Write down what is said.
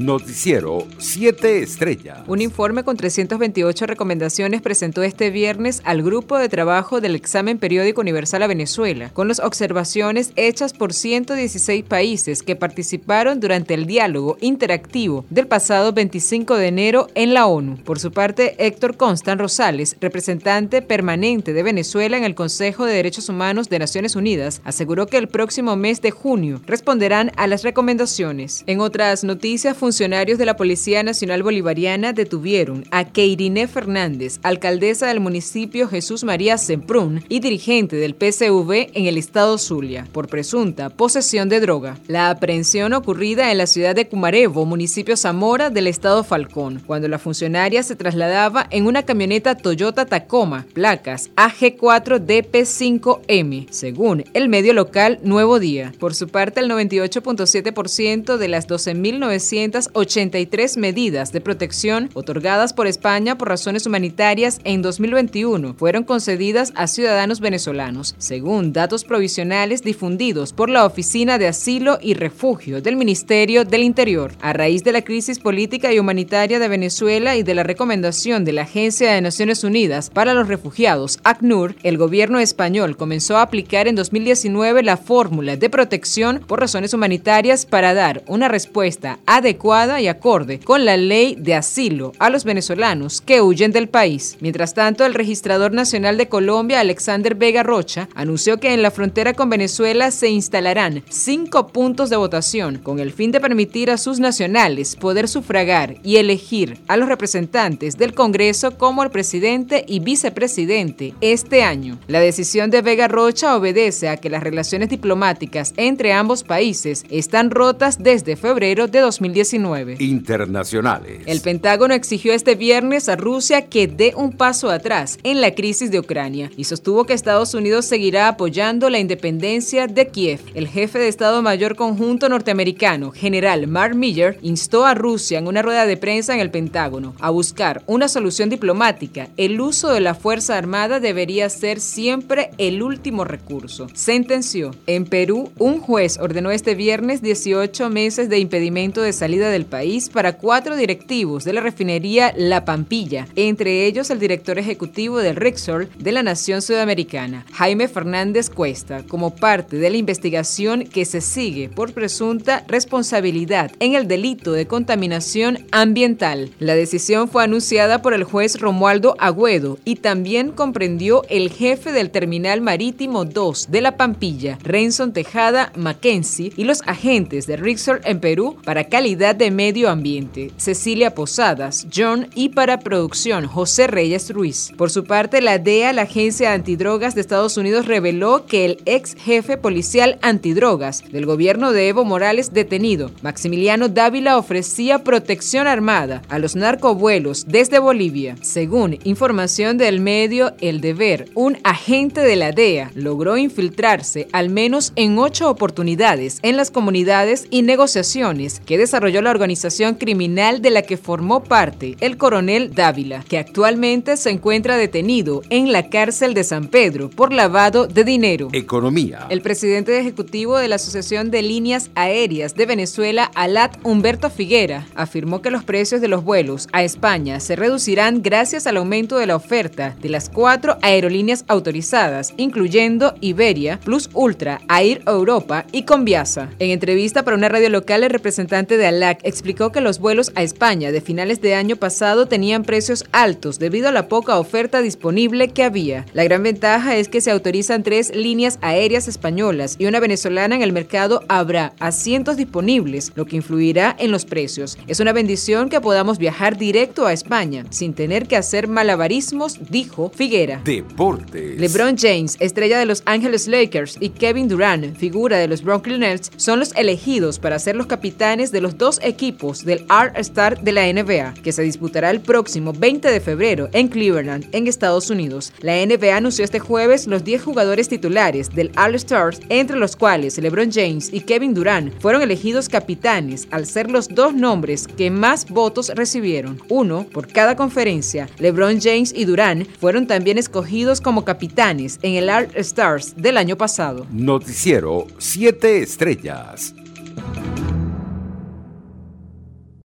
Noticiero 7 Estrellas. Un informe con 328 recomendaciones presentó este viernes al Grupo de Trabajo del Examen Periódico Universal a Venezuela, con las observaciones hechas por 116 países que participaron durante el diálogo interactivo del pasado 25 de enero en la ONU. Por su parte, Héctor Constant Rosales, representante permanente de Venezuela en el Consejo de Derechos Humanos de Naciones Unidas, aseguró que el próximo mes de junio responderán a las recomendaciones. En otras noticias, funcionarios de la Policía Nacional Bolivariana detuvieron a Keiriné Fernández, alcaldesa del municipio Jesús María Semprún y dirigente del PCV en el estado Zulia, por presunta posesión de droga. La aprehensión ocurrida en la ciudad de Cumarevo, municipio Zamora del estado Falcón, cuando la funcionaria se trasladaba en una camioneta Toyota Tacoma, placas AG4DP5M, según el medio local Nuevo Día. Por su parte, el 98.7% de las 12.900 83 medidas de protección otorgadas por España por razones humanitarias en 2021 fueron concedidas a ciudadanos venezolanos, según datos provisionales difundidos por la Oficina de Asilo y Refugio del Ministerio del Interior. A raíz de la crisis política y humanitaria de Venezuela y de la recomendación de la Agencia de Naciones Unidas para los Refugiados, ACNUR, el gobierno español comenzó a aplicar en 2019 la fórmula de protección por razones humanitarias para dar una respuesta adecuada y acorde con la ley de asilo a los venezolanos que huyen del país. Mientras tanto, el registrador nacional de Colombia, Alexander Vega Rocha, anunció que en la frontera con Venezuela se instalarán cinco puntos de votación con el fin de permitir a sus nacionales poder sufragar y elegir a los representantes del Congreso como el presidente y vicepresidente este año. La decisión de Vega Rocha obedece a que las relaciones diplomáticas entre ambos países están rotas desde febrero de 2019. Internacionales. El Pentágono exigió este viernes a Rusia que dé un paso atrás en la crisis de Ucrania y sostuvo que Estados Unidos seguirá apoyando la independencia de Kiev. El jefe de Estado Mayor Conjunto norteamericano, general Mark Miller, instó a Rusia en una rueda de prensa en el Pentágono a buscar una solución diplomática. El uso de la Fuerza Armada debería ser siempre el último recurso. Sentenció. En Perú, un juez ordenó este viernes 18 meses de impedimento de salida del país para cuatro directivos de la refinería La Pampilla, entre ellos el director ejecutivo del Rexor de la Nación Sudamericana, Jaime Fernández Cuesta, como parte de la investigación que se sigue por presunta responsabilidad en el delito de contaminación ambiental. La decisión fue anunciada por el juez Romualdo Agüedo y también comprendió el jefe del Terminal Marítimo 2 de La Pampilla, Renson Tejada Mackenzie, y los agentes de Rexor en Perú para calidad de Medio Ambiente, Cecilia Posadas, John y para producción José Reyes Ruiz. Por su parte, la DEA, la Agencia Antidrogas de Estados Unidos, reveló que el ex jefe policial antidrogas del gobierno de Evo Morales detenido, Maximiliano Dávila, ofrecía protección armada a los narcovuelos desde Bolivia. Según información del medio El Deber, un agente de la DEA logró infiltrarse al menos en ocho oportunidades en las comunidades y negociaciones que desarrolló la organización criminal de la que formó parte el coronel Dávila, que actualmente se encuentra detenido en la cárcel de San Pedro por lavado de dinero. Economía. El presidente ejecutivo de la Asociación de Líneas Aéreas de Venezuela, Alat Humberto Figuera, afirmó que los precios de los vuelos a España se reducirán gracias al aumento de la oferta de las cuatro aerolíneas autorizadas, incluyendo Iberia, Plus Ultra, Air Europa y Conviasa. En entrevista para una radio local, el representante de Alat explicó que los vuelos a España de finales de año pasado tenían precios altos debido a la poca oferta disponible que había. La gran ventaja es que se autorizan tres líneas aéreas españolas y una venezolana en el mercado habrá asientos disponibles, lo que influirá en los precios. Es una bendición que podamos viajar directo a España sin tener que hacer malabarismos, dijo Figuera. Deportes. LeBron James, estrella de Los Angeles Lakers, y Kevin Durant, figura de los Brooklyn Nets, son los elegidos para ser los capitanes de los dos equipos del All-Star de la NBA, que se disputará el próximo 20 de febrero en Cleveland, en Estados Unidos. La NBA anunció este jueves los 10 jugadores titulares del All-Star, entre los cuales LeBron James y Kevin Durant fueron elegidos capitanes al ser los dos nombres que más votos recibieron, uno por cada conferencia. LeBron James y Durant fueron también escogidos como capitanes en el All-Stars del año pasado. Noticiero 7 Estrellas.